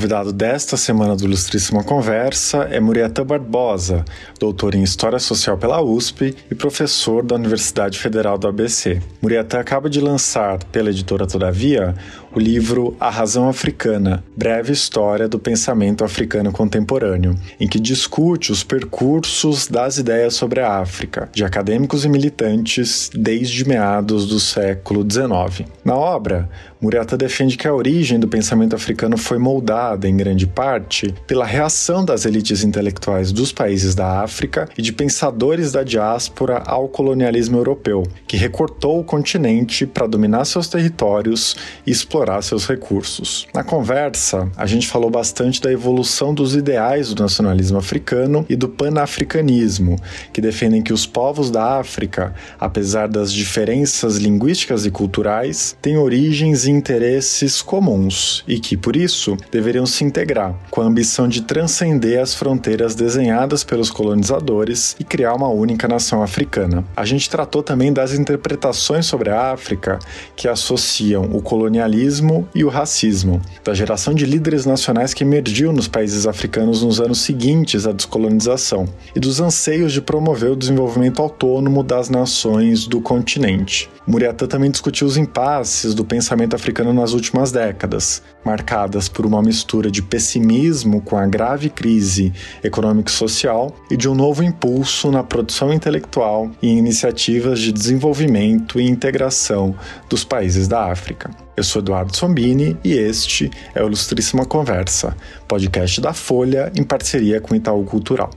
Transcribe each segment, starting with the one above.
convidado desta semana do Ilustríssima Conversa é Murieta Barbosa, doutor em História Social pela USP e professor da Universidade Federal do ABC. Murieta acaba de lançar, pela editora Todavia, o livro A Razão Africana Breve História do Pensamento Africano Contemporâneo, em que discute os percursos das ideias sobre a África, de acadêmicos e militantes desde meados do século XIX. Na obra, Muriata defende que a origem do pensamento africano foi moldada, em grande parte, pela reação das elites intelectuais dos países da África e de pensadores da diáspora ao colonialismo europeu, que recortou o continente para dominar seus territórios e explorar seus recursos. Na conversa, a gente falou bastante da evolução dos ideais do nacionalismo africano e do panafricanismo, que defendem que os povos da África, apesar das diferenças linguísticas e culturais, têm origens interesses comuns e que, por isso, deveriam se integrar, com a ambição de transcender as fronteiras desenhadas pelos colonizadores e criar uma única nação africana. A gente tratou também das interpretações sobre a África que associam o colonialismo e o racismo, da geração de líderes nacionais que emergiu nos países africanos nos anos seguintes à descolonização e dos anseios de promover o desenvolvimento autônomo das nações do continente. Muriatã também discutiu os impasses do pensamento africano nas últimas décadas, marcadas por uma mistura de pessimismo com a grave crise econômico-social e de um novo impulso na produção intelectual e em iniciativas de desenvolvimento e integração dos países da África. Eu sou Eduardo Sombini e este é o Ilustríssima Conversa, podcast da Folha em parceria com Itaú Cultural.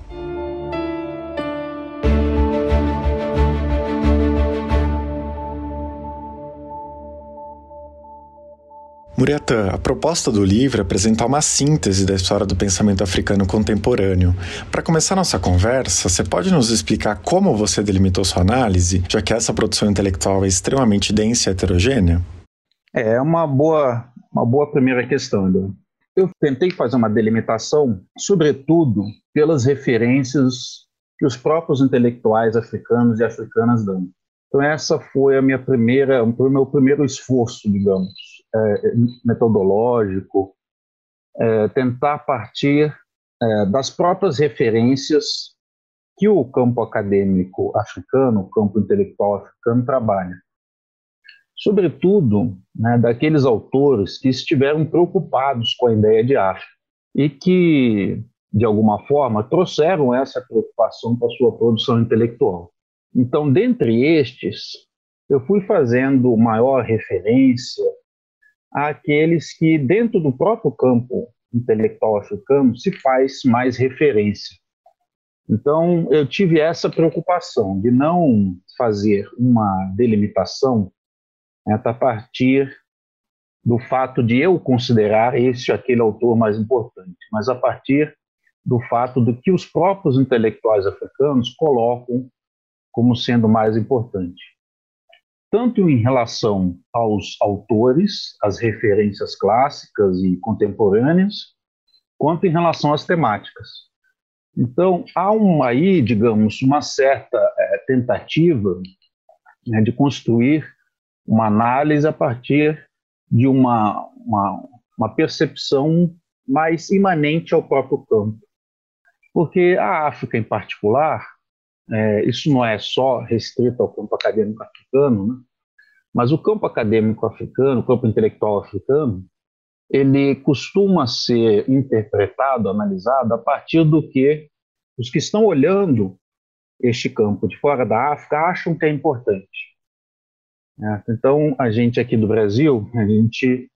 Muriatã, a proposta do livro é apresentar uma síntese da história do pensamento africano contemporâneo. Para começar nossa conversa, você pode nos explicar como você delimitou sua análise, já que essa produção intelectual é extremamente densa e heterogênea? É uma boa, uma boa primeira questão, Edu. Eu tentei fazer uma delimitação, sobretudo pelas referências que os próprios intelectuais africanos e africanas dão. Então essa foi a minha primeira, o meu primeiro esforço, digamos, é, metodológico, é, tentar partir é, das próprias referências que o campo acadêmico africano, o campo intelectual africano trabalha. Sobretudo, né, daqueles autores que estiveram preocupados com a ideia de África e que, de alguma forma, trouxeram essa preocupação para sua produção intelectual. Então, dentre estes, eu fui fazendo maior referência àqueles que, dentro do próprio campo intelectual africano, se faz mais referência. Então, eu tive essa preocupação de não fazer uma delimitação né, a partir do fato de eu considerar este aquele autor mais importante, mas a partir do fato do que os próprios intelectuais africanos colocam como sendo mais importante. Tanto em relação aos autores, as referências clássicas e contemporâneas, quanto em relação às temáticas. Então, há uma, aí, digamos, uma certa é, tentativa né, de construir uma análise a partir de uma, uma, uma percepção mais imanente ao próprio campo. Porque a África, em particular, é, isso não é só restrito ao campo acadêmico africano, né? mas o campo acadêmico africano, o campo intelectual africano, ele costuma ser interpretado, analisado a partir do que os que estão olhando este campo de fora da África acham que é importante. É, então, a gente aqui do Brasil, a gente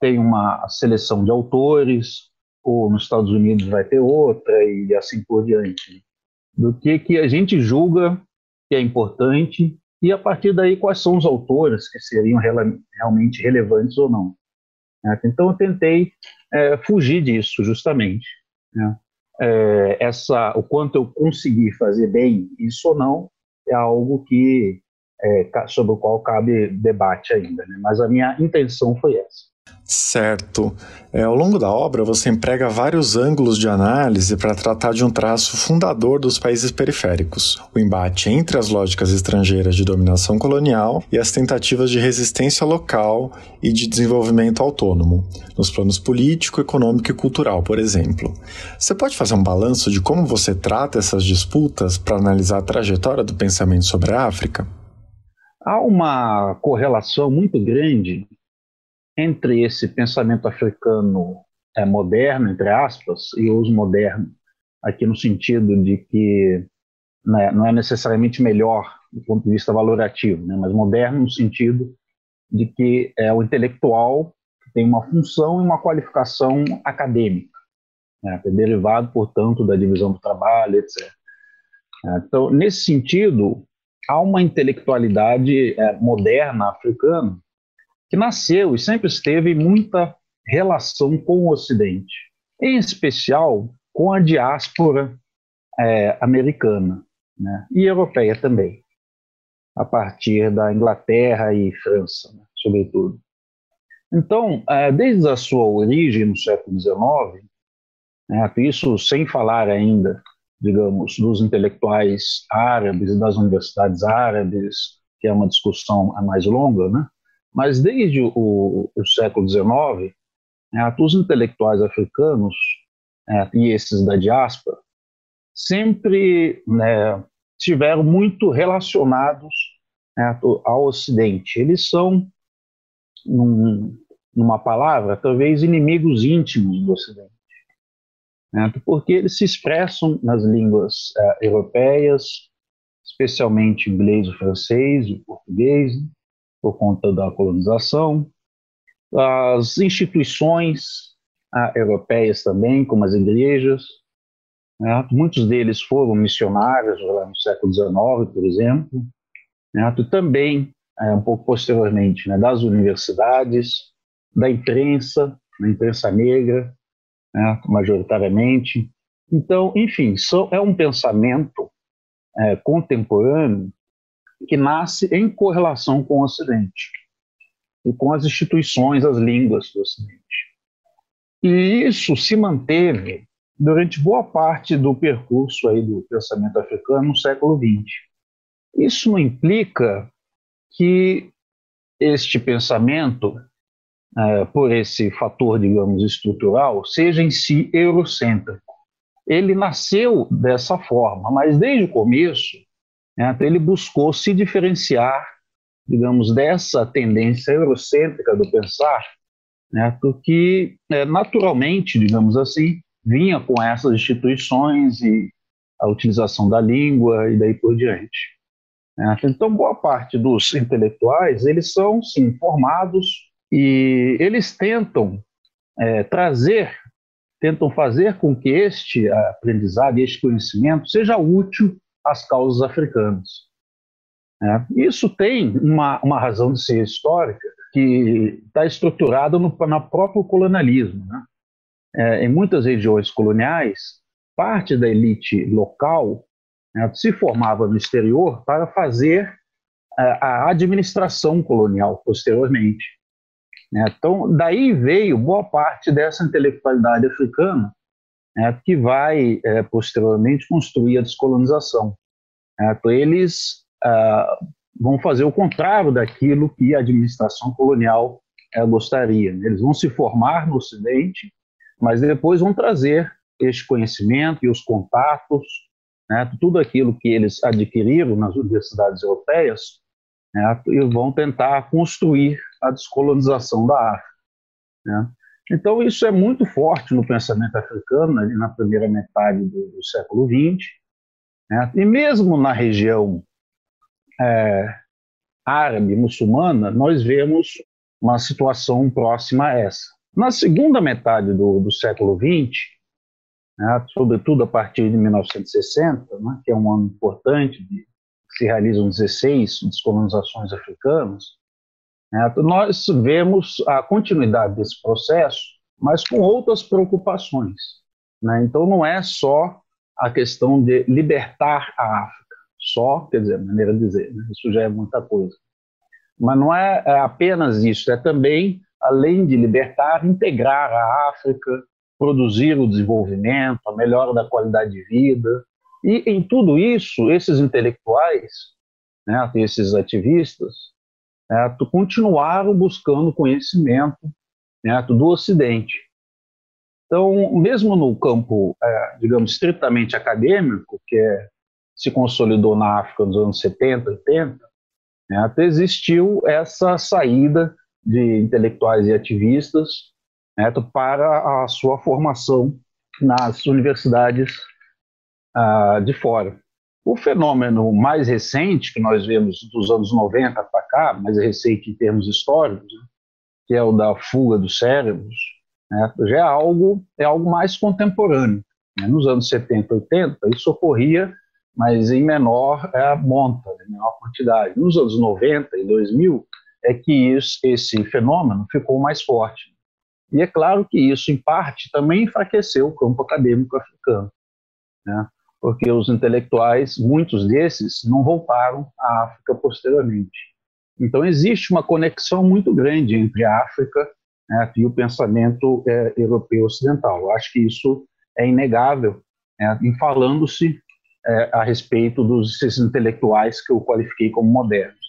tem uma seleção de autores, ou nos Estados Unidos vai ter outra, e assim por diante do que, que a gente julga que é importante e, a partir daí, quais são os autores que seriam realmente relevantes ou não. Né? Então, eu tentei é, fugir disso, justamente. Né? É, essa, o quanto eu consegui fazer bem isso ou não é algo que é, sobre o qual cabe debate ainda, né? mas a minha intenção foi essa. Certo. É, ao longo da obra, você emprega vários ângulos de análise para tratar de um traço fundador dos países periféricos: o embate entre as lógicas estrangeiras de dominação colonial e as tentativas de resistência local e de desenvolvimento autônomo, nos planos político, econômico e cultural, por exemplo. Você pode fazer um balanço de como você trata essas disputas para analisar a trajetória do pensamento sobre a África? Há uma correlação muito grande entre esse pensamento africano é, moderno, entre aspas, e os modernos, aqui no sentido de que né, não é necessariamente melhor do ponto de vista valorativo, né, mas moderno no sentido de que é o intelectual que tem uma função e uma qualificação acadêmica, né, é derivado, portanto, da divisão do trabalho, etc. Então, nesse sentido, há uma intelectualidade é, moderna africana que nasceu e sempre esteve em muita relação com o Ocidente, em especial com a diáspora é, americana né, e europeia também, a partir da Inglaterra e França, né, sobretudo. Então, é, desde a sua origem no século XIX, né, isso sem falar ainda, digamos, dos intelectuais árabes, das universidades árabes, que é uma discussão mais longa, né? Mas desde o, o século XIX, né, os intelectuais africanos né, e esses da diáspora sempre né, estiveram muito relacionados né, ao Ocidente. Eles são, num, numa palavra, talvez inimigos íntimos do Ocidente. Né, porque eles se expressam nas línguas uh, europeias, especialmente inglês, o francês, o português, por conta da colonização, as instituições ah, europeias também, como as igrejas, né? muitos deles foram missionários lá no século XIX, por exemplo, né? também, é, um pouco posteriormente, né? das universidades, da imprensa, da imprensa negra, né? majoritariamente. Então, enfim, é um pensamento é, contemporâneo que nasce em correlação com o Ocidente e com as instituições, as línguas do Ocidente. E isso se manteve durante boa parte do percurso aí do pensamento africano no século XX. Isso não implica que este pensamento, é, por esse fator, digamos, estrutural, seja em si eurocêntrico. Ele nasceu dessa forma, mas desde o começo né? Então, ele buscou se diferenciar, digamos, dessa tendência eurocêntrica do pensar, né? porque é, naturalmente, digamos assim, vinha com essas instituições e a utilização da língua e daí por diante. Né? Então, boa parte dos intelectuais, eles são, sim, formados e eles tentam é, trazer, tentam fazer com que este aprendizado, este conhecimento seja útil as causas africanas. É, isso tem uma, uma razão de ser histórica que está estruturada no, no próprio colonialismo. Né? É, em muitas regiões coloniais, parte da elite local né, se formava no exterior para fazer a, é, a administração colonial posteriormente. Né? Então, daí veio boa parte dessa intelectualidade africana né, que vai é, posteriormente construir a descolonização. Então, eles ah, vão fazer o contrário daquilo que a administração colonial é, gostaria. Né? Eles vão se formar no Ocidente, mas depois vão trazer este conhecimento e os contatos, né, tudo aquilo que eles adquiriram nas universidades europeias, né, e vão tentar construir a descolonização da África. Né? Então, isso é muito forte no pensamento africano, ali na primeira metade do, do século XX. Né? E mesmo na região é, árabe, muçulmana, nós vemos uma situação próxima a essa. Na segunda metade do, do século XX, né, sobretudo a partir de 1960, né, que é um ano importante, de, se realizam 16 descolonizações africanas, né? Nós vemos a continuidade desse processo, mas com outras preocupações. Né? Então, não é só a questão de libertar a África, só, quer dizer, maneira de dizer, né? isso já é muita coisa. Mas não é, é apenas isso, é também além de libertar, integrar a África, produzir o desenvolvimento, a melhora da qualidade de vida. E em tudo isso, esses intelectuais, né, esses ativistas, né, continuaram buscando conhecimento né, do Ocidente. Então, mesmo no campo, é, digamos, estritamente acadêmico, que é, se consolidou na África nos anos 70, 80, né, existiu essa saída de intelectuais e ativistas né, para a sua formação nas universidades ah, de fora. O fenômeno mais recente que nós vemos dos anos 90 para cá, mais recente em termos históricos, né, que é o da fuga dos cérebros, né, já é algo, é algo mais contemporâneo. Né. Nos anos 70, 80, isso ocorria, mas em menor é, monta, em menor quantidade. Nos anos 90 e 2000, é que isso, esse fenômeno ficou mais forte. E é claro que isso, em parte, também enfraqueceu o campo acadêmico africano, né? porque os intelectuais, muitos desses, não voltaram à África posteriormente. Então, existe uma conexão muito grande entre a África né, e o pensamento é, europeu ocidental. Eu acho que isso é inegável, né, em falando-se é, a respeito dos intelectuais que eu qualifiquei como modernos.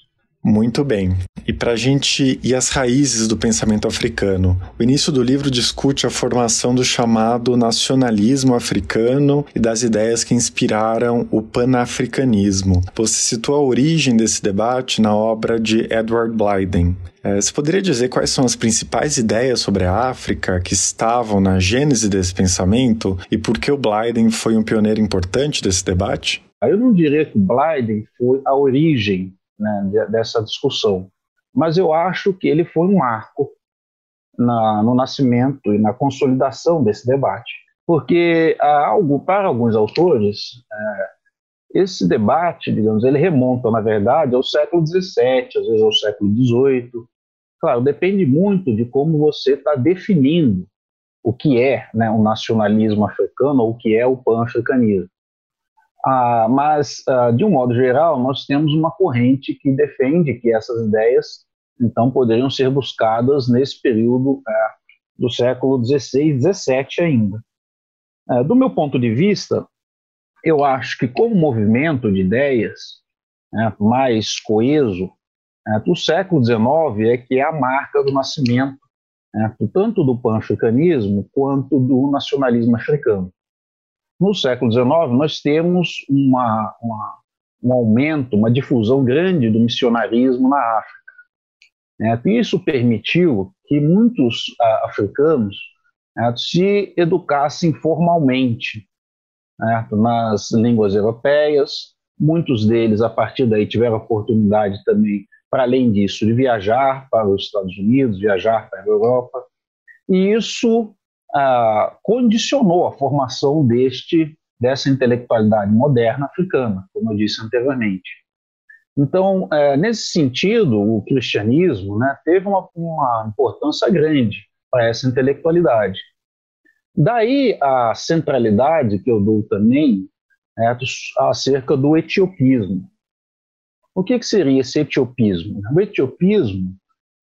Muito bem. E para a gente ir às raízes do pensamento africano, o início do livro discute a formação do chamado nacionalismo africano e das ideias que inspiraram o panafricanismo. Você citou a origem desse debate na obra de Edward Blyden. É, você poderia dizer quais são as principais ideias sobre a África que estavam na gênese desse pensamento e por que o Blyden foi um pioneiro importante desse debate? Eu não diria que Blyden foi a origem né, dessa discussão. Mas eu acho que ele foi um marco na, no nascimento e na consolidação desse debate, porque há algo para alguns autores é, esse debate, digamos, ele remonta na verdade ao século XVII, às vezes ao século XVIII. Claro, depende muito de como você está definindo o que é né, o nacionalismo africano ou o que é o pan-africanismo. Ah, mas, ah, de um modo geral, nós temos uma corrente que defende que essas ideias, então, poderiam ser buscadas nesse período ah, do século XVI, XVII ainda. Ah, do meu ponto de vista, eu acho que, como movimento de ideias né, mais coeso, né, do século XIX é que é a marca do nascimento né, tanto do pan-africanismo quanto do nacionalismo africano. No século XIX, nós temos uma, uma, um aumento, uma difusão grande do missionarismo na África. Né? Isso permitiu que muitos uh, africanos né, se educassem formalmente né, nas línguas europeias. Muitos deles, a partir daí, tiveram oportunidade também, para além disso, de viajar para os Estados Unidos, viajar para a Europa. E isso condicionou a formação deste dessa intelectualidade moderna africana, como eu disse anteriormente. Então, é, nesse sentido, o cristianismo né, teve uma, uma importância grande para essa intelectualidade. Daí a centralidade que eu dou também é, acerca do etiopismo. O que, que seria esse etiopismo? O etiopismo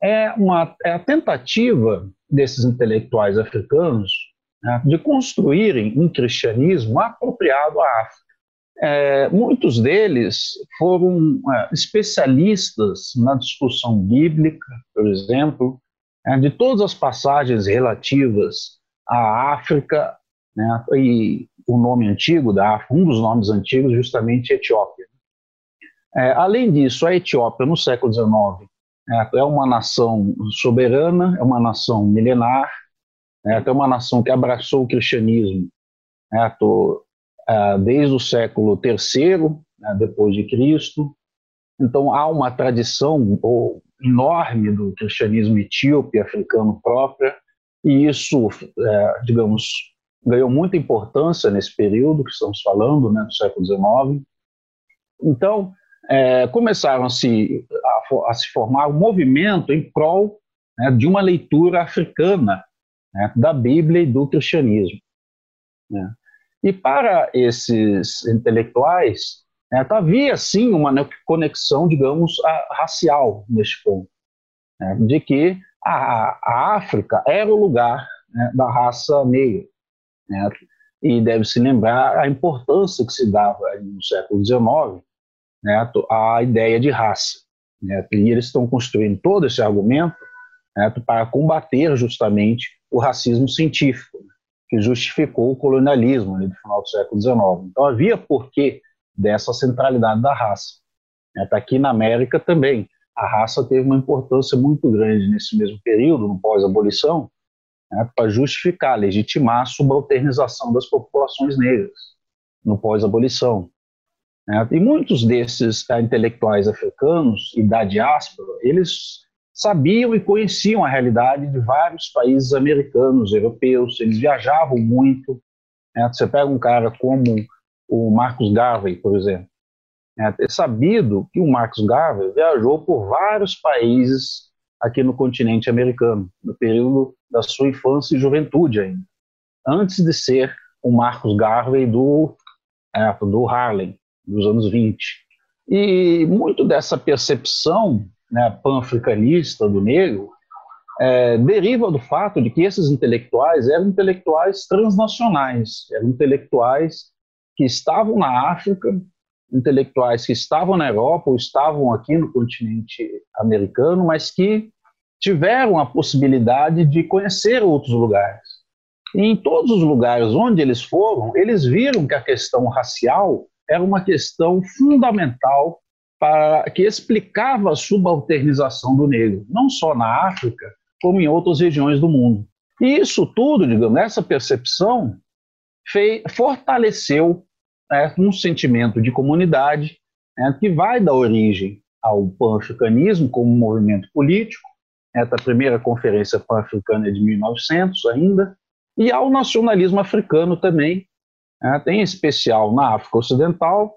é, uma, é a tentativa desses intelectuais africanos né, de construírem um cristianismo apropriado à África. É, muitos deles foram é, especialistas na discussão bíblica, por exemplo, é, de todas as passagens relativas à África, né, e o nome antigo da África, um dos nomes antigos, justamente Etiópia. É, além disso, a Etiópia, no século XIX, é, é uma nação soberana, é uma nação milenar, é, é uma nação que abraçou o cristianismo né, é, desde o século III, né, depois de Cristo. Então há uma tradição enorme do cristianismo etíope africano própria, e isso, é, digamos, ganhou muita importância nesse período que estamos falando, né, do século XIX. Então, é, começaram a se, a, a, formar um movimento em prol né, de uma leitura africana né, da Bíblia e do cristianismo. Né. E para esses intelectuais, né, havia sim uma conexão, digamos, racial neste ponto, né, de que a, a África era o lugar né, da raça negra. Né? E deve-se lembrar a importância que se dava no século XIX né, à ideia de raça. Né? E eles estão construindo todo esse argumento né, para combater justamente o racismo científico, que justificou o colonialismo no final do século XIX. Então havia porquê dessa centralidade da raça. Está aqui na América também. A raça teve uma importância muito grande nesse mesmo período, no pós-abolição, né, para justificar, legitimar a subalternização das populações negras no pós-abolição. Né. E muitos desses uh, intelectuais africanos e da diáspora, eles sabiam e conheciam a realidade de vários países americanos, europeus, eles viajavam muito. Né. Você pega um cara como o Marcus Garvey, por exemplo, é, é sabido que o Marcus Garvey viajou por vários países aqui no continente americano, no período da sua infância e juventude ainda, antes de ser o Marcus Garvey do, é, do Harlem, dos anos 20. E muito dessa percepção né, pan-africanista do negro é, deriva do fato de que esses intelectuais eram intelectuais transnacionais, eram intelectuais que estavam na África intelectuais que estavam na Europa ou estavam aqui no continente americano, mas que tiveram a possibilidade de conhecer outros lugares. E em todos os lugares onde eles foram, eles viram que a questão racial era uma questão fundamental para que explicava a subalternização do negro, não só na África, como em outras regiões do mundo. E isso tudo, digamos, essa percepção fortaleceu né, um sentimento de comunidade né, que vai dar origem ao pan-africanismo como movimento político, essa primeira conferência pan-africana é de 1900 ainda, e ao nacionalismo africano também, né, tem especial na África Ocidental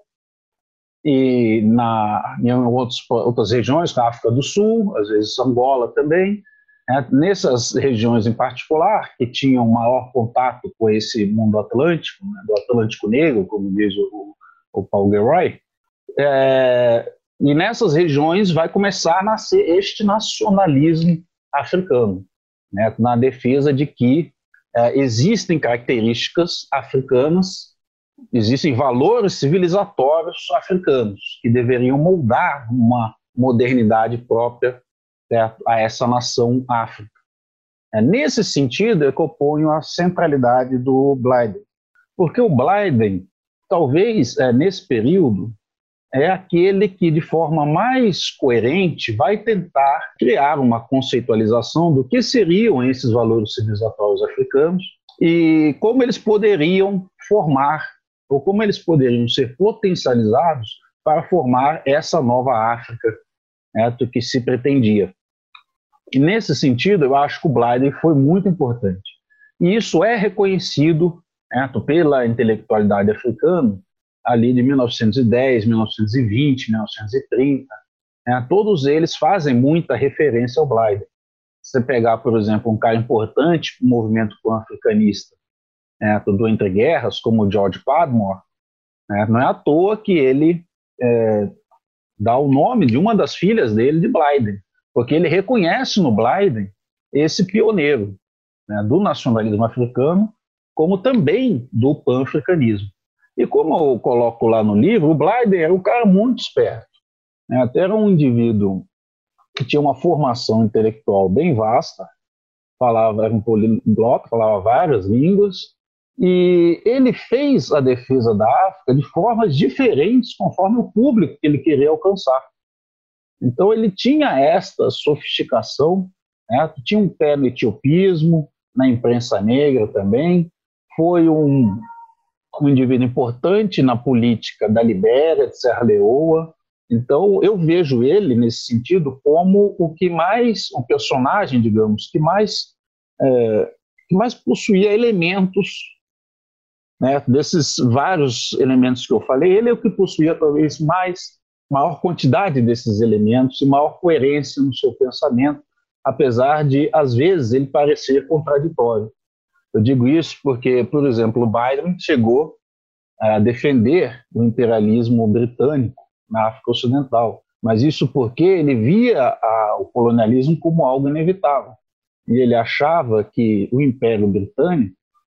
e na, em outros, outras regiões, na África do Sul, às vezes Angola também, é, nessas regiões em particular, que tinham maior contato com esse mundo atlântico, né, do Atlântico Negro, como diz o, o Paul Gilroy, é, e nessas regiões vai começar a nascer este nacionalismo africano, né, na defesa de que é, existem características africanas, existem valores civilizatórios africanos que deveriam moldar uma modernidade própria certo? a essa nação África. É, nesse sentido eu ponho a centralidade do Blyden, porque o Blyden, talvez é, nesse período, é aquele que, de forma mais coerente, vai tentar criar uma conceitualização do que seriam esses valores civilizatórios africanos e como eles poderiam formar, ou como eles poderiam ser potencializados para formar essa nova África né, do que se pretendia. E nesse sentido, eu acho que o Blyden foi muito importante. E isso é reconhecido né, pela intelectualidade africana ali de 1910, 1920, 1930. Né, todos eles fazem muita referência ao Blyden. Se você pegar, por exemplo, um cara importante para o movimento pan-africanista né, do Entre Guerras, como George Padmore, né, não é à toa que ele é, dá o nome de uma das filhas dele de Blyden porque ele reconhece no Blyden esse pioneiro né, do nacionalismo africano, como também do pan-africanismo. E como eu coloco lá no livro, o Blyden era um cara muito esperto. Né, até era um indivíduo que tinha uma formação intelectual bem vasta, falava, era um poliglota, falava várias línguas, e ele fez a defesa da África de formas diferentes conforme o público que ele queria alcançar. Então ele tinha esta sofisticação, né? tinha um pé no etiopismo, na imprensa negra também, foi um, um indivíduo importante na política da Libéria, de Serra Leoa. Então eu vejo ele nesse sentido como o que mais, um personagem, digamos, que mais é, que mais possuía elementos né, desses vários elementos que eu falei, ele é o que possuía talvez mais maior quantidade desses elementos e maior coerência no seu pensamento, apesar de, às vezes, ele parecer contraditório. Eu digo isso porque, por exemplo, o Biden chegou a defender o imperialismo britânico na África Ocidental, Mas isso porque ele via a, o colonialismo como algo inevitável. E ele achava que o Império Britânico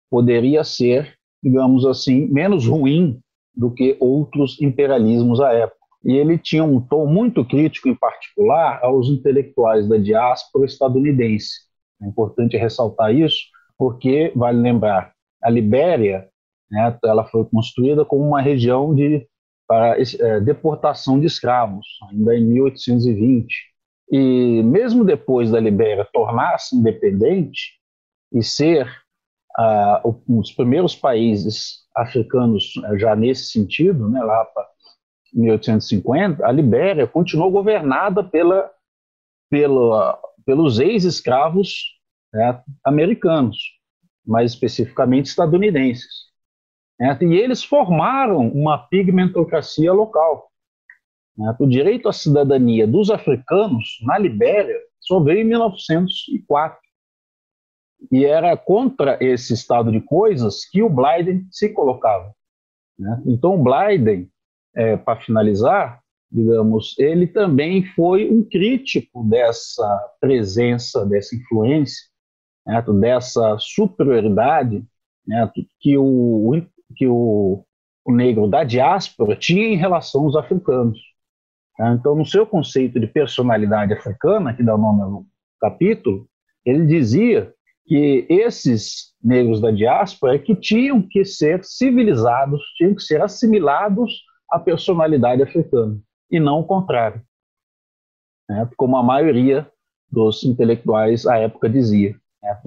poderia ser, digamos assim, menos ruim do que outros imperialismos à época. E ele tinha um tom muito crítico, em particular, aos intelectuais da diáspora estadunidense. É importante ressaltar isso, porque, vale lembrar, a Libéria né, ela foi construída como uma região de para é, deportação de escravos, ainda em 1820. E mesmo depois da Libéria tornar-se independente e ser um dos primeiros países africanos eh, já nesse sentido, né, lá para 1850, a Libéria continuou governada pela, pela, pelos ex-escravos né, americanos, mais especificamente estadunidenses. Né? E eles formaram uma pigmentocracia local. Né? O direito à cidadania dos africanos na Libéria só veio em 1904. E era contra esse estado de coisas que o Blyden se colocava. Né? Então, o Blyden, é, para finalizar, digamos, ele também foi um crítico dessa presença, dessa influência, né, dessa superioridade né, que o, que o, o negro da diáspora tinha em relação aos africanos. Tá? Então, no seu conceito de personalidade africana, que dá o nome ao capítulo, ele dizia que esses negros da diáspora é que tinham que ser civilizados, tinham que ser assimilados à personalidade africana, e não o contrário, né? como a maioria dos intelectuais à época dizia, né?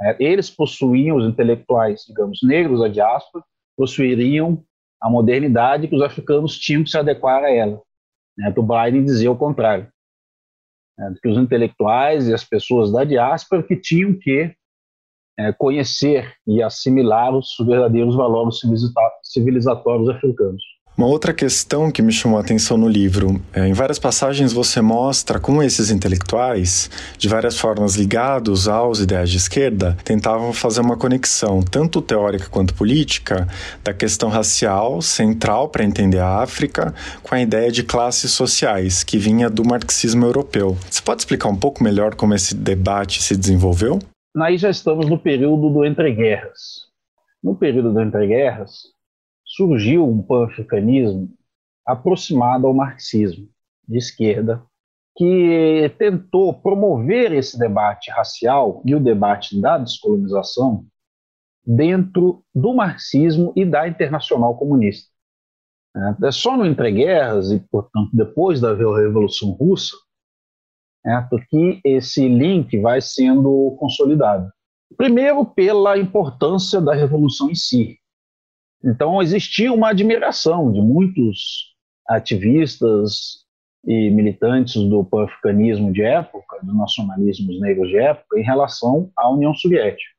é, eles possuíam, os intelectuais, digamos, negros da diáspora, possuiriam a modernidade que os africanos tinham que se adequar a ela. Né? O Biden dizia o contrário. Né? Que os intelectuais e as pessoas da diáspora que tinham que é, conhecer e assimilar os verdadeiros valores civilizatórios africanos. Uma outra questão que me chamou a atenção no livro, é, em várias passagens você mostra como esses intelectuais, de várias formas ligados aos ideais de esquerda, tentavam fazer uma conexão, tanto teórica quanto política, da questão racial, central para entender a África, com a ideia de classes sociais, que vinha do marxismo europeu. Você pode explicar um pouco melhor como esse debate se desenvolveu? Aí já estamos no período do entreguerras. No período do entreguerras, surgiu um pan-africanismo aproximado ao marxismo de esquerda, que tentou promover esse debate racial e o debate da descolonização dentro do marxismo e da internacional comunista. É só no entreguerras e, portanto, depois da Revolução Russa, é, que esse link vai sendo consolidado. Primeiro, pela importância da revolução em si, então existia uma admiração de muitos ativistas e militantes do pan-africanismo de época, dos nacionalismos negros de época, em relação à União Soviética.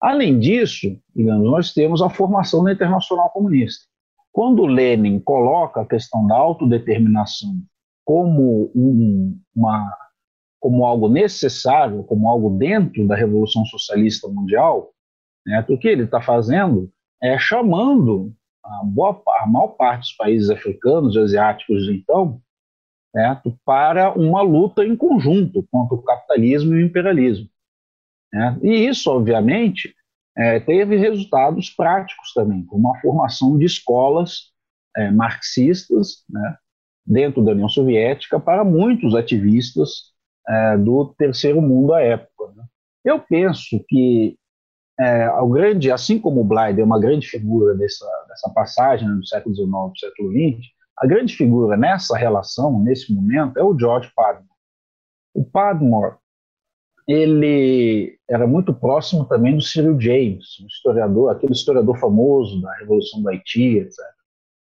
Além disso, digamos, nós temos a formação da Internacional Comunista. Quando Lenin coloca a questão da autodeterminação como, um, uma, como algo necessário, como algo dentro da Revolução Socialista Mundial, né, o que ele está fazendo é, chamando a, boa, a maior parte dos países africanos e asiáticos, então, certo, para uma luta em conjunto contra o capitalismo e o imperialismo. Né? E isso, obviamente, é, teve resultados práticos também, como a formação de escolas é, marxistas né, dentro da União Soviética para muitos ativistas é, do terceiro mundo à época. Né? Eu penso que é, grande, assim como o Blyde é uma grande figura dessa, dessa passagem do século XIX para o século XX, a grande figura nessa relação, nesse momento, é o George Padmore. O Padmore, ele era muito próximo também do Cyril James, um historiador, aquele historiador famoso da Revolução do Haiti, etc.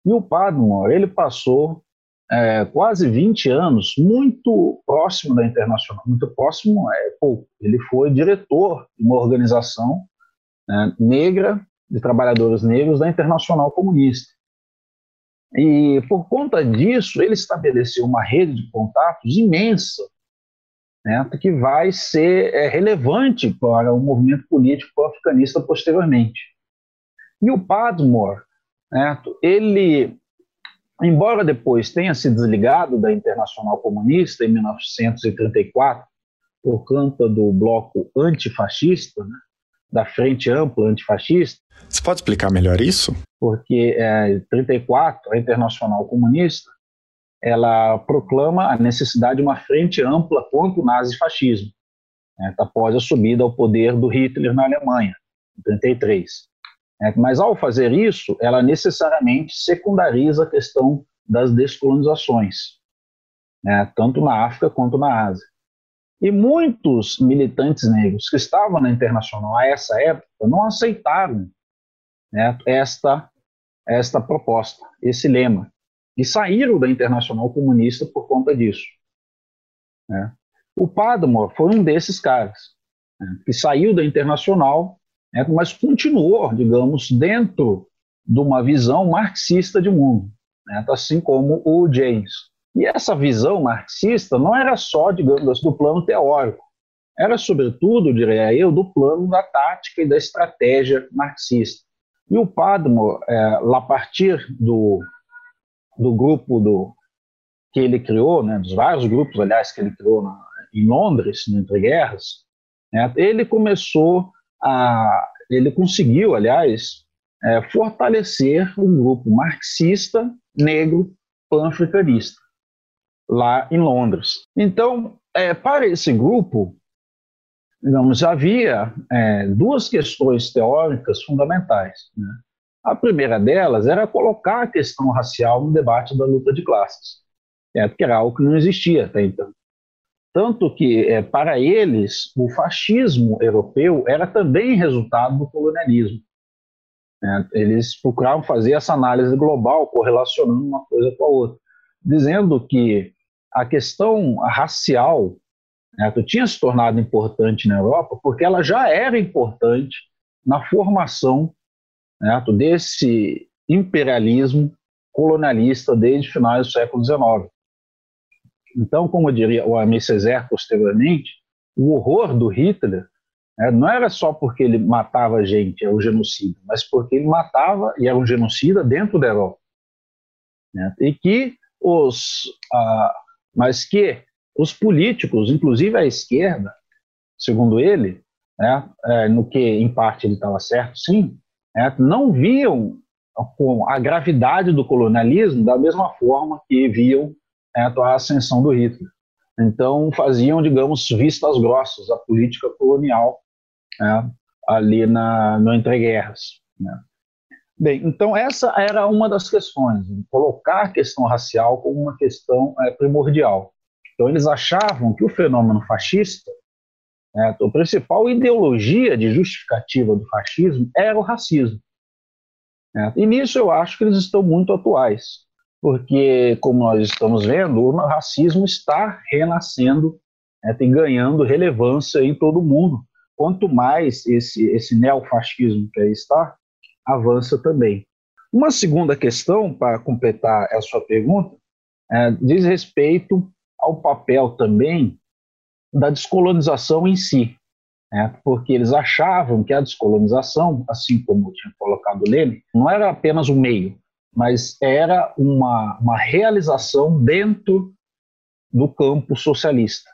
E o Padmore, ele passou é, quase 20 anos muito próximo da Internacional, muito próximo é pouco. Ele foi diretor de uma organização né, negra, de trabalhadores negros da Internacional Comunista. E por conta disso, ele estabeleceu uma rede de contatos imensa, né, que vai ser é, relevante para o movimento político africanista posteriormente. E o Padmore, né, ele embora depois tenha se desligado da Internacional Comunista em 1934, por conta do bloco antifascista, né, da Frente Ampla Antifascista. Você pode explicar melhor isso? Porque é, em 34, a Internacional Comunista ela proclama a necessidade de uma frente ampla contra o nazifascismo, né, após a subida ao poder do Hitler na Alemanha, em 33. É, mas ao fazer isso, ela necessariamente secundariza a questão das descolonizações, né, tanto na África quanto na Ásia. E muitos militantes negros que estavam na Internacional a essa época não aceitaram né, esta, esta proposta, esse lema, e saíram da Internacional Comunista por conta disso. Né. O Padmore foi um desses caras, né, que saiu da Internacional, né, mas continuou, digamos, dentro de uma visão marxista de mundo, né, assim como o James. E essa visão marxista não era só, digamos, do plano teórico, era, sobretudo, diria eu, do plano da tática e da estratégia marxista. E o Padmo, é, a partir do, do grupo do, que ele criou, né, dos vários grupos, aliás, que ele criou na, em Londres, no Entre Guerras, né, ele começou a. Ele conseguiu, aliás, é, fortalecer um grupo marxista negro pan-africanista lá em Londres. Então, é, para esse grupo, digamos, havia é, duas questões teóricas fundamentais. Né? A primeira delas era colocar a questão racial no debate da luta de classes, é, que era algo que não existia até então. Tanto que, é, para eles, o fascismo europeu era também resultado do colonialismo. É, eles procuravam fazer essa análise global, correlacionando uma coisa com a outra, dizendo que a questão racial né, tinha se tornado importante na Europa porque ela já era importante na formação né, desse imperialismo colonialista desde finais do século XIX. Então, como diria o Aimé Césaire posteriormente, o horror do Hitler né, não era só porque ele matava gente, era um genocida, mas porque ele matava e era um genocida dentro da Europa. Né, e que os, ah, mas que os políticos, inclusive a esquerda, segundo ele, né, é, no que em parte ele estava certo, sim, é, não viam a gravidade do colonialismo da mesma forma que viam é, a ascensão do Hitler. Então faziam, digamos, vistas grossas à política colonial é, ali na, no entreguerras. Né. Bem, então essa era uma das questões, colocar a questão racial como uma questão é, primordial. Então eles achavam que o fenômeno fascista, né, a principal ideologia de justificativa do fascismo era o racismo. Né? E nisso eu acho que eles estão muito atuais, porque, como nós estamos vendo, o racismo está renascendo né, e ganhando relevância em todo o mundo. Quanto mais esse, esse neofascismo que aí está, avança também. Uma segunda questão, para completar a sua pergunta, é, diz respeito ao papel também da descolonização em si, né? porque eles achavam que a descolonização, assim como tinha colocado Lênin, não era apenas um meio, mas era uma, uma realização dentro do campo socialista.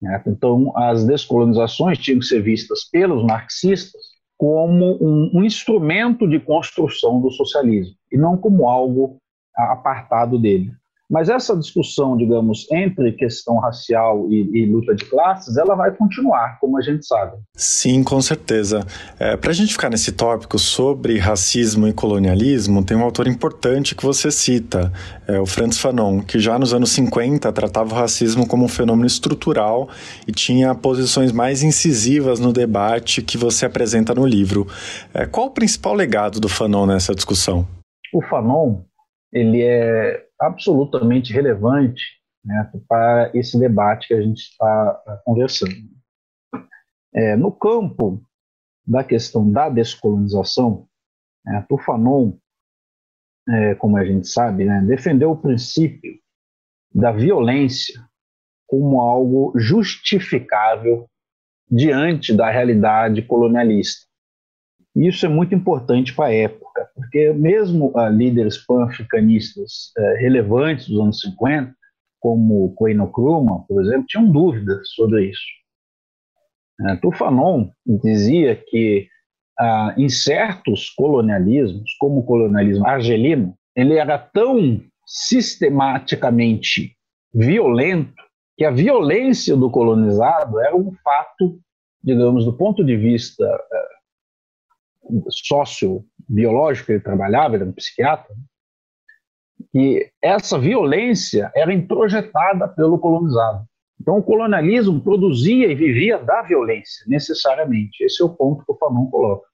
Né? Então, as descolonizações tinham que ser vistas pelos marxistas como um, um instrumento de construção do socialismo e não como algo apartado dele. Mas essa discussão, digamos, entre questão racial e, e, luta de classes, ela vai continuar, como a gente sabe. Sim, com certeza. É, Para a gente ficar nesse tópico sobre racismo e colonialismo, tem um autor importante que você cita, é o Franz Fanon, que já nos anos 50 tratava o racismo como um fenômeno estrutural e tinha posições mais incisivas no debate que você apresenta no livro. É, qual o principal legado do Fanon nessa discussão? O Fanon, ele é absolutamente relevante né, para esse debate que a gente está tá conversando. É, no campo da questão da descolonização, né, o Fanon, é, como a gente sabe, né, defendeu o princípio da violência como algo justificável diante da realidade colonialista. Isso é muito importante para a época época, porque mesmo uh, líderes pan-africanistas uh, relevantes dos anos 50, como Kwame Nkrumah, por exemplo, tinham dúvidas sobre isso. Uh, Tufanon dizia que uh, em certos colonialismos, como o colonialismo argelino, ele era tão sistematicamente violento que a violência do colonizado era um fato, digamos, do ponto de vista uh, sociobiológico, ele trabalhava, ele era um psiquiatra, que essa violência era introjetada pelo colonizado. Então, o colonialismo produzia e vivia da violência, necessariamente. Esse é o ponto que o Fanon coloca.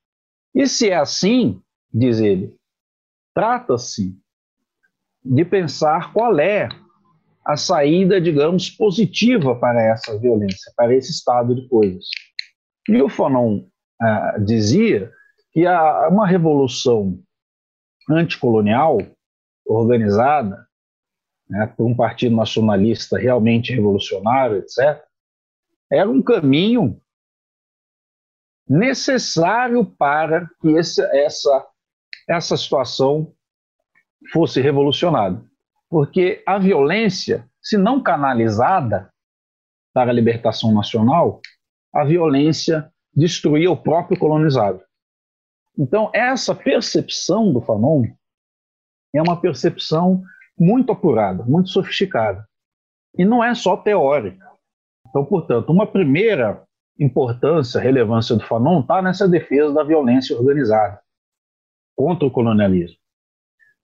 E se é assim, diz ele, trata-se de pensar qual é a saída, digamos, positiva para essa violência, para esse estado de coisas. E o Fanon ah, dizia que a, uma revolução anticolonial organizada né, por um partido nacionalista realmente revolucionário, etc., era um caminho necessário para que esse, essa, essa situação fosse revolucionada. Porque a violência, se não canalizada para a libertação nacional, a violência destruía o próprio colonizado. Então, essa percepção do Fanon é uma percepção muito apurada, muito sofisticada. E não é só teórica. Então, portanto, uma primeira importância, relevância do Fanon está nessa defesa da violência organizada contra o colonialismo.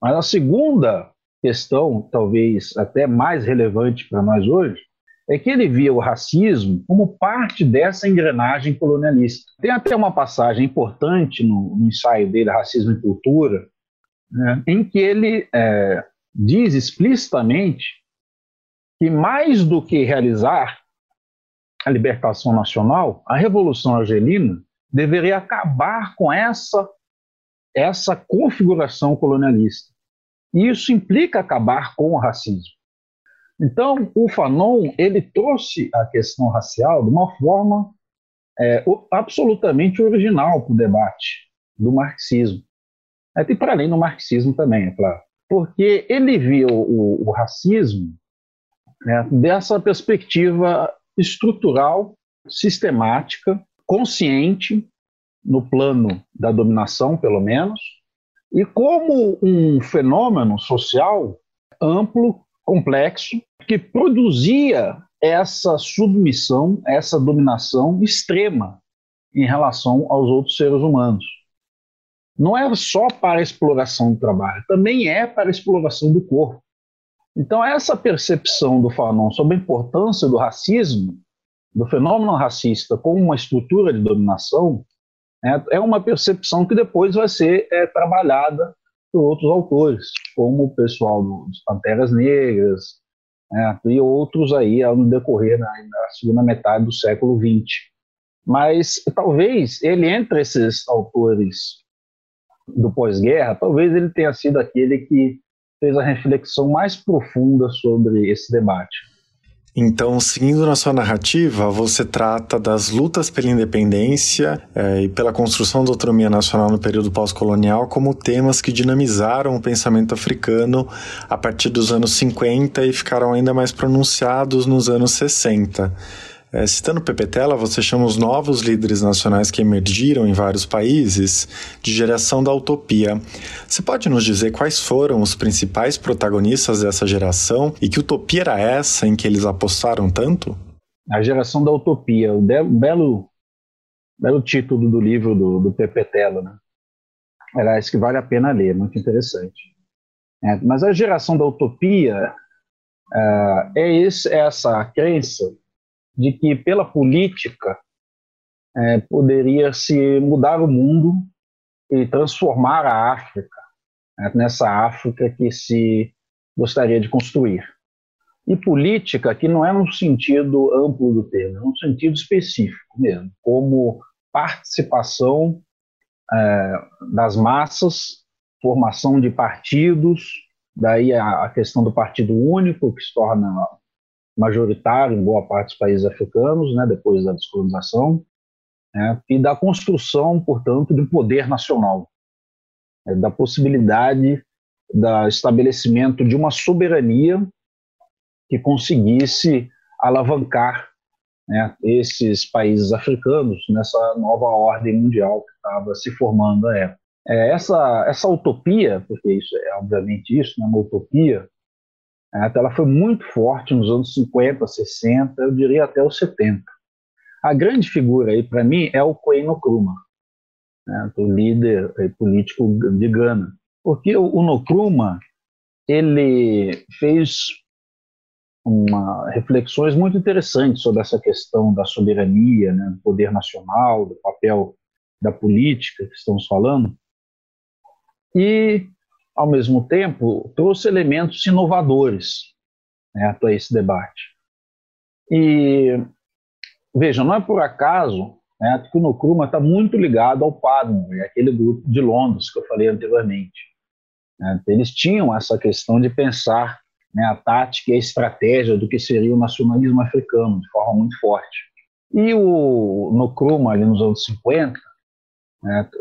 Mas a segunda questão, talvez até mais relevante para nós hoje, é que ele via o racismo como parte dessa engrenagem colonialista. Tem até uma passagem importante no, no ensaio dele, Racismo e Cultura, né, em que ele é, diz explicitamente que mais do que realizar a libertação nacional, a Revolução Argelina deveria acabar com essa, essa configuração colonialista. E isso implica acabar com o racismo. Então, o Fanon ele trouxe a questão racial de uma forma é, absolutamente original para o debate do marxismo. É, e para além do marxismo também, é claro. Porque ele viu o, o racismo né, dessa perspectiva estrutural, sistemática, consciente, no plano da dominação, pelo menos, e como um fenômeno social amplo, complexo, que produzia essa submissão, essa dominação extrema em relação aos outros seres humanos. Não é só para a exploração do trabalho, também é para a exploração do corpo. Então, essa percepção do Fanon sobre a importância do racismo, do fenômeno racista como uma estrutura de dominação, é, é uma percepção que depois vai ser é, trabalhada por outros autores, como o pessoal dos Panteras Negras é, e outros aí no decorrer da, da segunda metade do século XX. Mas talvez ele, entre esses autores do pós-guerra, talvez ele tenha sido aquele que fez a reflexão mais profunda sobre esse debate. Então, seguindo na sua narrativa, você trata das lutas pela independência eh, e pela construção da autonomia nacional no período pós-colonial como temas que dinamizaram o pensamento africano a partir dos anos 50 e ficaram ainda mais pronunciados nos anos 60. É, citando Pepetela, você chama os novos líderes nacionais que emergiram em vários países de geração da utopia. Você pode nos dizer quais foram os principais protagonistas dessa geração e que utopia era essa em que eles apostaram tanto? A geração da utopia, o belo, belo título do livro do, do Pepetela, né? Era isso que vale a pena ler, muito interessante. É, mas a geração da utopia uh, é esse, essa crença de que pela política é, poderia se mudar o mundo e transformar a África né, nessa África que se gostaria de construir. E política que não é no sentido amplo do termo, é no sentido específico mesmo, como participação é, das massas, formação de partidos, daí a, a questão do partido único, que se torna majoritário em boa parte dos países africanos, né, depois da descolonização, né, e da construção, portanto, de um poder nacional. é, da possibilidade do estabelecimento de uma soberania que conseguisse alavancar né, esses países africanos nessa nova ordem mundial que estava se formando à época. É, essa, essa utopia, porque isso é obviamente isso, né, uma utopia, é, ela foi muito forte nos anos 50, 60, eu diria até os 70. A grande figura aí para mim é o Kwame Nkrumah, né, o líder político de Gana, porque o Nkrumah ele fez uma, reflexões muito interessantes sobre essa questão da soberania, né, do poder nacional, do papel da política que estamos falando, e, ao mesmo tempo, trouxe elementos inovadores né, a esse debate. E, veja, não é por acaso né, que o Nkrumah está muito ligado ao Padmo, aquele grupo de Londres que eu falei anteriormente. Né, eles tinham essa questão de pensar né, a tática e a estratégia do que seria o nacionalismo africano, de forma muito forte. E o Nkrumah, ali nos anos 50, né,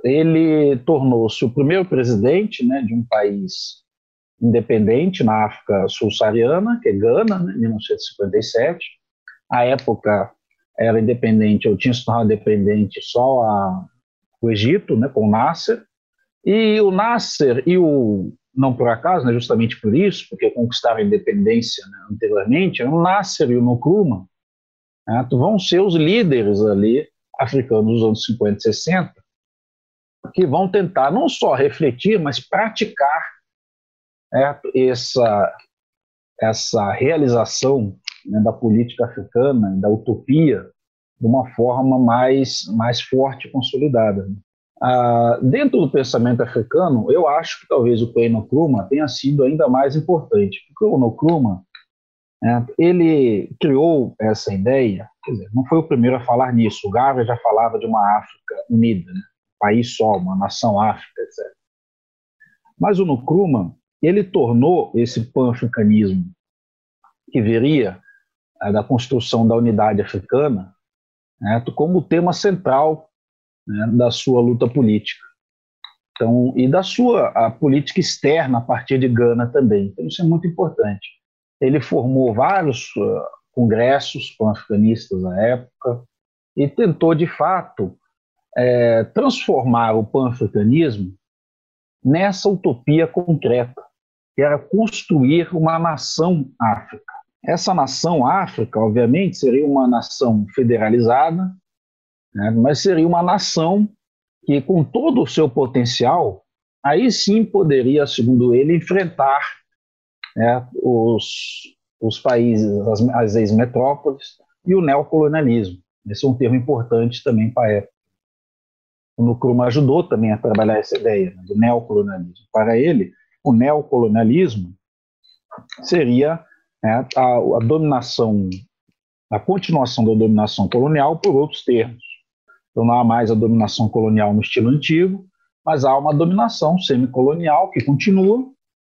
ele tornou-se o primeiro presidente né, de um país independente na África subsaariana, que é Gana, né, em 1957. A época era independente, ou tinha se tornado independente só a, o Egito, né, com o Nasser. E o Nasser e o não por acaso, né, justamente por isso, porque conquistaram a independência né, anteriormente, o Nasser e o Nkrumah né, vão ser os líderes ali africanos dos anos 50 e 60, que vão tentar não só refletir, mas praticar né, essa, essa realização né, da política africana, da utopia, de uma forma mais, mais forte e consolidada. Ah, dentro do pensamento africano, eu acho que talvez o Kwame Nkrumah tenha sido ainda mais importante, porque o Nkrumah né, ele criou essa ideia, dizer, não foi o primeiro a falar nisso, o Garvey já falava de uma África unida, né, país só, uma nação África, etc. Mas o Nkrumah, ele tornou esse pan-africanismo que viria é, da construção da unidade africana né, como tema central né, da sua luta política. Então, e da sua política externa a partir de Gana também. Então, isso é muito importante. Ele formou vários uh, congressos pan-africanistas na época e tentou, de fato, é, transformar o pan-africanismo nessa utopia concreta, que era construir uma nação África. Essa nação África, obviamente, seria uma nação federalizada, né? mas seria uma nação que, com todo o seu potencial, aí sim poderia, segundo ele, enfrentar né, os, os países, as, as ex-metrópoles e o neocolonialismo. Esse é um termo importante também para a época. O Nkrumah ajudou também a trabalhar essa ideia né, do neocolonialismo. Para ele, o neocolonialismo seria né, a, a dominação, a continuação da dominação colonial por outros termos. Então não há mais a dominação colonial no estilo antigo, mas há uma dominação semicolonial que continua,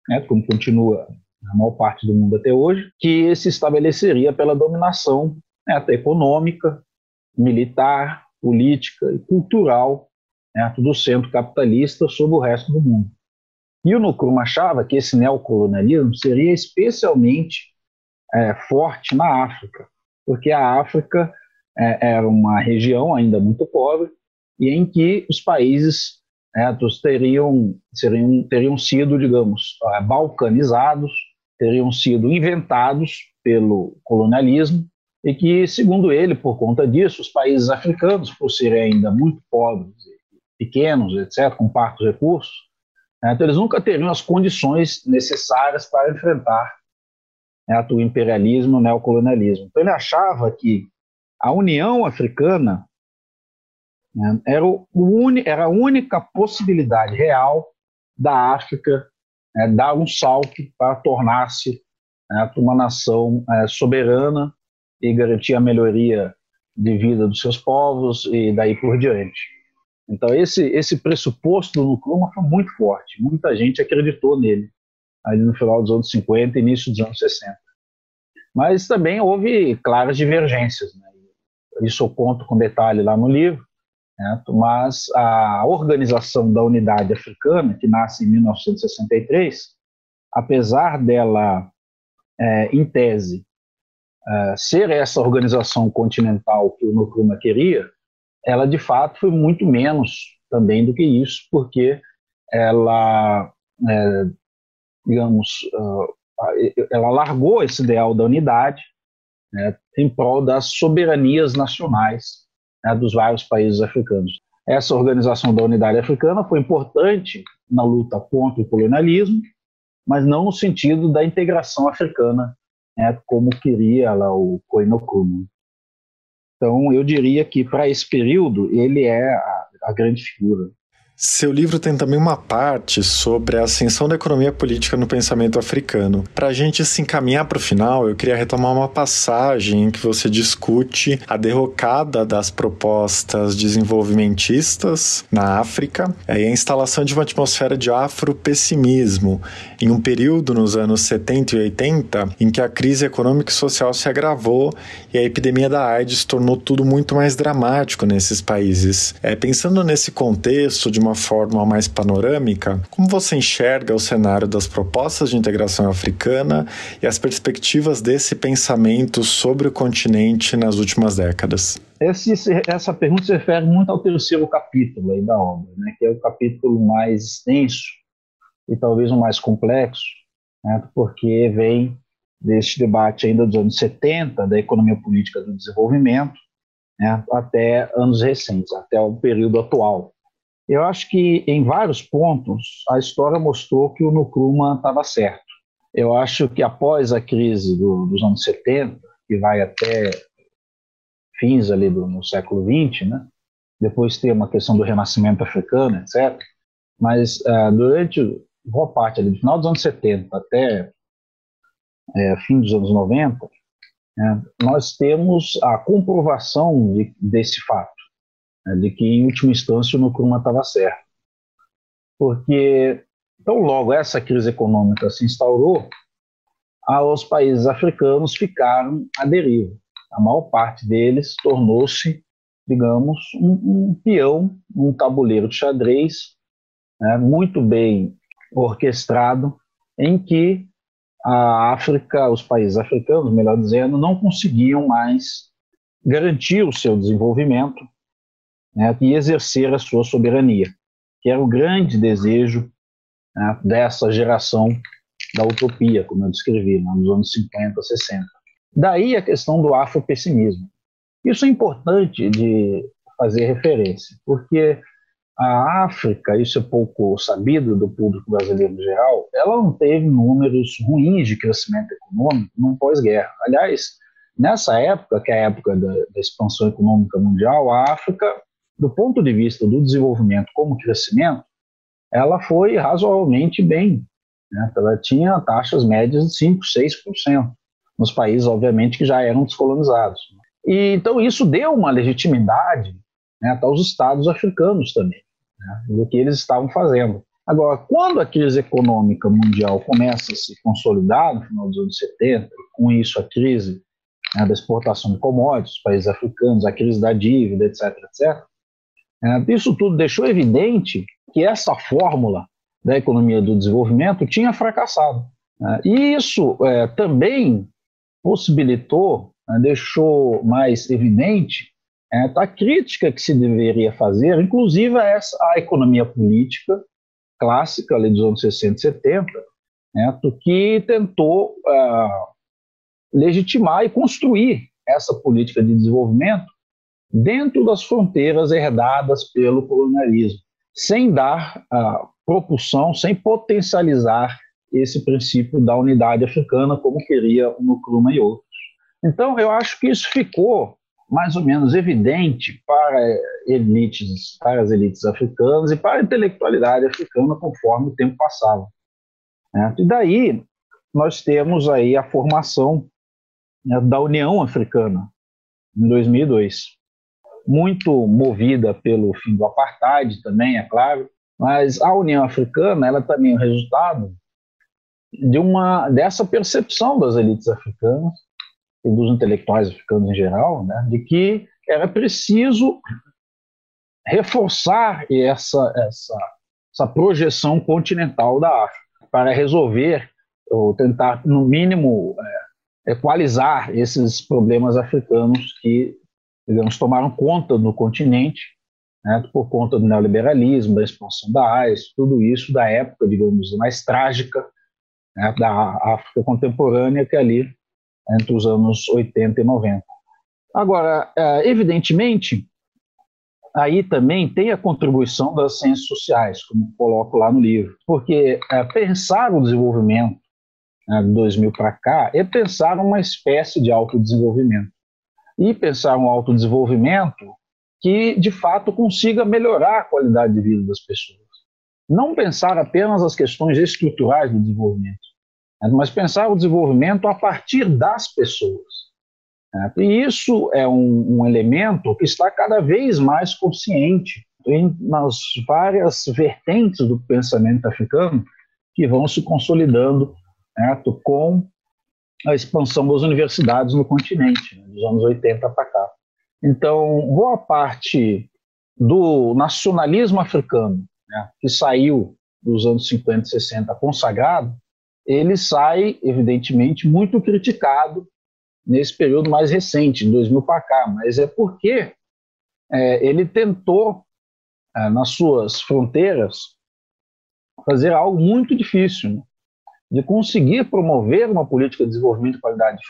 né, como continua na maior parte do mundo até hoje, que se estabeleceria pela dominação né, econômica, militar, política e cultural né, do centro capitalista sobre o resto do mundo. E o Nkrumah achava que esse neocolonialismo seria especialmente é, forte na África, porque a África é, era uma região ainda muito pobre e em que os países né, teriam, seriam, teriam sido, digamos, é, balcanizados, teriam sido inventados pelo colonialismo e que, segundo ele, por conta disso, os países africanos, por serem ainda muito pobres, pequenos, etc., com parcos recursos, né, então eles nunca teriam as condições necessárias para enfrentar né, o imperialismo, o neocolonialismo. Então ele achava que a União Africana né, era, o, era, a única possibilidade real da África né, dar um salto para tornar-se né, uma nação é, soberana e garantir a melhoria de vida dos seus povos e daí por diante. Então esse esse pressuposto do Nkrumah foi muito forte, muita gente acreditou nele ali no final dos anos 50 e início dos anos 60. Mas também houve claras divergências. Né? isso eu conto com detalhe lá no livro, Certo? Mas a Organização da Unidade Africana, que nasce em 1963, apesar dela, é, em tese, é, ser essa organização continental que o Nkrumah queria, ela de fato foi muito menos também do que isso, porque ela, é, digamos, uh, ela largou esse ideal da unidade né, em prol das soberanias nacionais né, dos vários países africanos. Essa organização da unidade africana foi importante na luta contra o colonialismo, mas não no sentido da integração africana, né, como queria lá o Koinokumo. Então, eu diria que para esse período ele é a, a grande figura. Seu livro tem também uma parte sobre a ascensão da economia política no pensamento africano. Para a gente se encaminhar para o final, eu queria retomar uma passagem em que você discute a derrocada das propostas desenvolvimentistas na África e a instalação de uma atmosfera de afropessimismo, em um período nos anos 70 e 80 em que a crise econômica e social se agravou e a epidemia da AIDS tornou tudo muito mais dramático nesses países. É, pensando nesse contexto de uma forma mais panorâmica, como você enxerga o cenário das propostas de integração africana e as perspectivas desse pensamento sobre o continente nas últimas décadas? Esse, essa pergunta se refere muito ao terceiro capítulo aí da obra, né, que é o capítulo mais extenso e talvez o mais complexo, né, porque vem deste debate ainda dos anos 70, da economia política do desenvolvimento, né, até anos recentes, até o período atual. Eu acho que em vários pontos a história mostrou que o Nkrumah estava certo. Eu acho que após a crise do, dos anos 70, que vai até fins ali do no século 20, né? Depois tem uma questão do renascimento africano, etc. Mas uh, durante boa parte ali, do final dos anos 70 até é, fim dos anos 90, né, nós temos a comprovação de, desse fato né, de que, em última instância, o Nkrumah estava certo. Porque, tão logo essa crise econômica se instaurou, os países africanos ficaram à deriva. A maior parte deles tornou-se, digamos, um, um, peão, um tabuleiro de xadrez né, muito bem orquestrado, em que a África, os países africanos, melhor dizendo, não conseguiam mais garantir o seu desenvolvimento né, e exercer a sua soberania, que era o grande desejo né, dessa geração da utopia, como eu descrevi, né, nos anos 50, 60. Daí a questão do afropessimismo. Isso é importante de fazer referência, porque a África, isso é pouco sabido do público brasileiro em geral, ela não teve números ruins de crescimento econômico no pós-guerra. Aliás, nessa época, que é a época da, da expansão econômica mundial, a África do ponto de vista do desenvolvimento como crescimento, ela foi razoavelmente bem. Né? Ela tinha taxas médias de 5%, 6%, nos países, obviamente, que já eram descolonizados. E, então, isso deu uma legitimidade né, aos estados africanos também, né, do que eles estavam fazendo. Agora, quando a crise econômica mundial começa a se consolidar, no final dos anos 70, com isso a crise né, da exportação de commodities, países africanos, a crise da dívida, etc., etc., isso tudo deixou evidente que essa fórmula da economia do desenvolvimento tinha fracassado. Né? E isso é, também possibilitou, né, deixou mais evidente é, a crítica que se deveria fazer, inclusive a, essa, a economia política clássica ali dos anos 60 e 70, né, que tentou legitimar e construir essa política de desenvolvimento dentro das fronteiras herdadas pelo colonialismo, sem dar a propulsão, sem potencializar esse princípio da unidade africana, como queria o Nkrumah e outros. Então, eu acho que isso ficou mais ou menos evidente para elites, para as elites africanas e para a intelectualidade africana conforme o tempo passava. Né? E daí nós temos aí a formação né, da União Africana em 2002 muito movida pelo fim do apartheid também, é claro, mas a União Africana ela também é o resultado de uma dessa percepção das elites africanas e dos intelectuais africanos em geral, né, de que era preciso reforçar essa, essa, essa projeção continental da África para resolver ou tentar, no mínimo, é, equalizar esses problemas africanos que, digamos, tomaram conta do continente, né, por conta do neoliberalismo, da expansão da AIS, tudo isso da época, digamos, mais trágica né, da África contemporânea, que é ali entre os anos 80 e 90. Agora, é, evidentemente, aí também tem a contribuição das ciências sociais, como coloco lá no livro, porque é, pensar o desenvolvimento né, de 2000 para cá é pensar uma espécie de autodesenvolvimento. E pensar um autodesenvolvimento que, de fato, consiga melhorar a qualidade de vida das pessoas. Não pensar apenas as questões estruturais do desenvolvimento, né, mas pensar o desenvolvimento a partir das pessoas. Né? E isso é um, um, elemento que está cada vez mais consciente em, nas várias vertentes do pensamento africano que vão se consolidando né, com a expansão das universidades no continente, né, dos anos 80 para cá. Então, boa parte do nacionalismo africano, né, que saiu dos anos 50 e 60 consagrado, ele sai, evidentemente, muito criticado nesse período mais recente, de 2000 para cá, mas é porque é, ele tentou, é, nas suas fronteiras, fazer algo muito difícil, né? De conseguir promover uma política de desenvolvimento de qualidade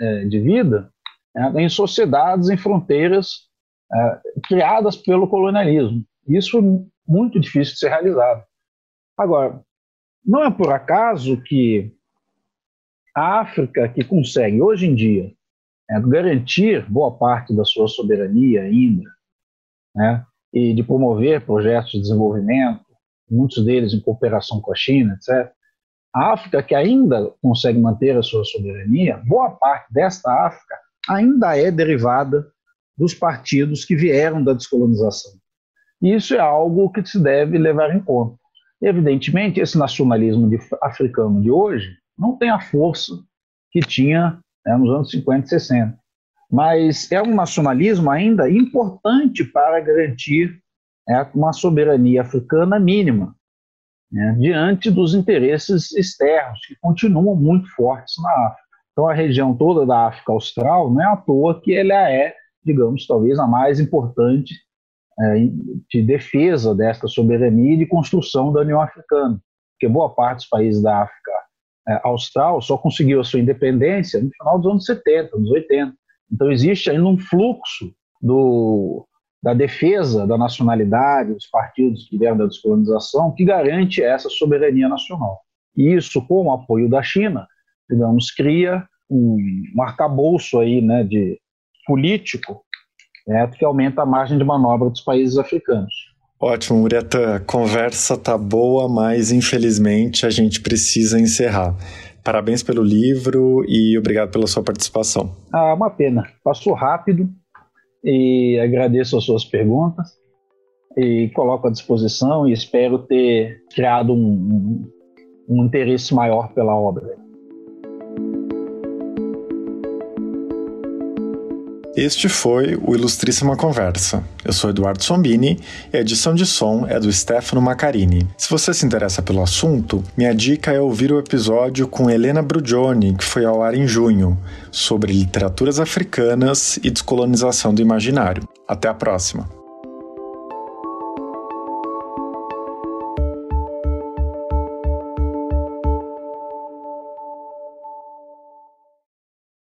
é, de vida é, em sociedades em fronteiras é, criadas pelo colonialismo. Isso é muito difícil de ser realizado. Agora, não é por acaso que a África, que consegue hoje em dia é, garantir boa parte da sua soberania ainda, né, e de promover projetos de desenvolvimento, muitos deles em cooperação com a China, etc. A África, que ainda consegue manter a sua soberania, boa parte desta África ainda é derivada dos partidos que vieram da descolonização. E isso é algo que se deve levar em conta. Evidentemente, esse nacionalismo de, africano de hoje não tem a força que tinha né, nos anos 50 e 60. Mas é um nacionalismo ainda importante para garantir é, uma soberania africana mínima, né, diante dos interesses externos, que continuam muito fortes na África. Então, a região toda da África Austral não é à toa que ela é, digamos, talvez a mais importante é, de defesa desta soberania e de construção da União Africana, porque boa parte dos países da África é, austral só conseguiu a sua independência no final dos anos 70, anos 80. Então existe ainda um fluxo do, da defesa da nacionalidade, dos partidos que vieram da descolonização, que garante essa soberania nacional. E isso, com o apoio da China, digamos, cria um, um arcabouço aí, né, de político né, que aumenta a margem de manobra dos países africanos. Ótimo, Murieta. Conversa tá boa, mas infelizmente a gente precisa encerrar. Parabéns pelo livro e obrigado pela sua participação. Ah, uma pena. Passou rápido e agradeço as suas perguntas e coloco à disposição e espero ter criado um, um, um interesse maior pela obra. Este foi o Ilustríssima Conversa. Eu sou Eduardo Sombini e a edição de som é do Stefano Macarini. Se você se interessa pelo assunto, minha dica é ouvir o episódio com Helena Brugioni, que foi ao ar em junho, sobre literaturas africanas e descolonização do imaginário. Até a próxima!